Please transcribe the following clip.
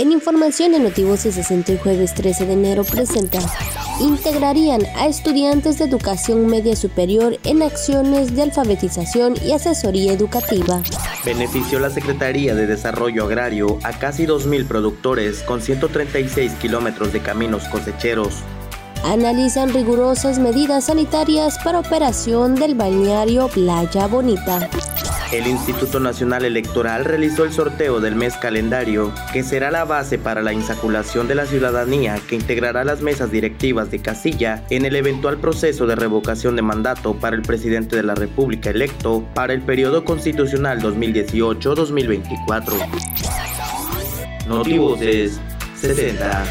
En información de Notivoces se el jueves 13 de enero presenta integrarían a estudiantes de educación media superior en acciones de alfabetización y asesoría educativa. Benefició la Secretaría de Desarrollo Agrario a casi 2.000 productores con 136 kilómetros de caminos cosecheros. Analizan rigurosas medidas sanitarias para operación del balneario Playa Bonita. El Instituto Nacional Electoral realizó el sorteo del mes calendario, que será la base para la insaculación de la ciudadanía que integrará las mesas directivas de casilla en el eventual proceso de revocación de mandato para el presidente de la República electo para el periodo constitucional 2018-2024. Notivoces 60.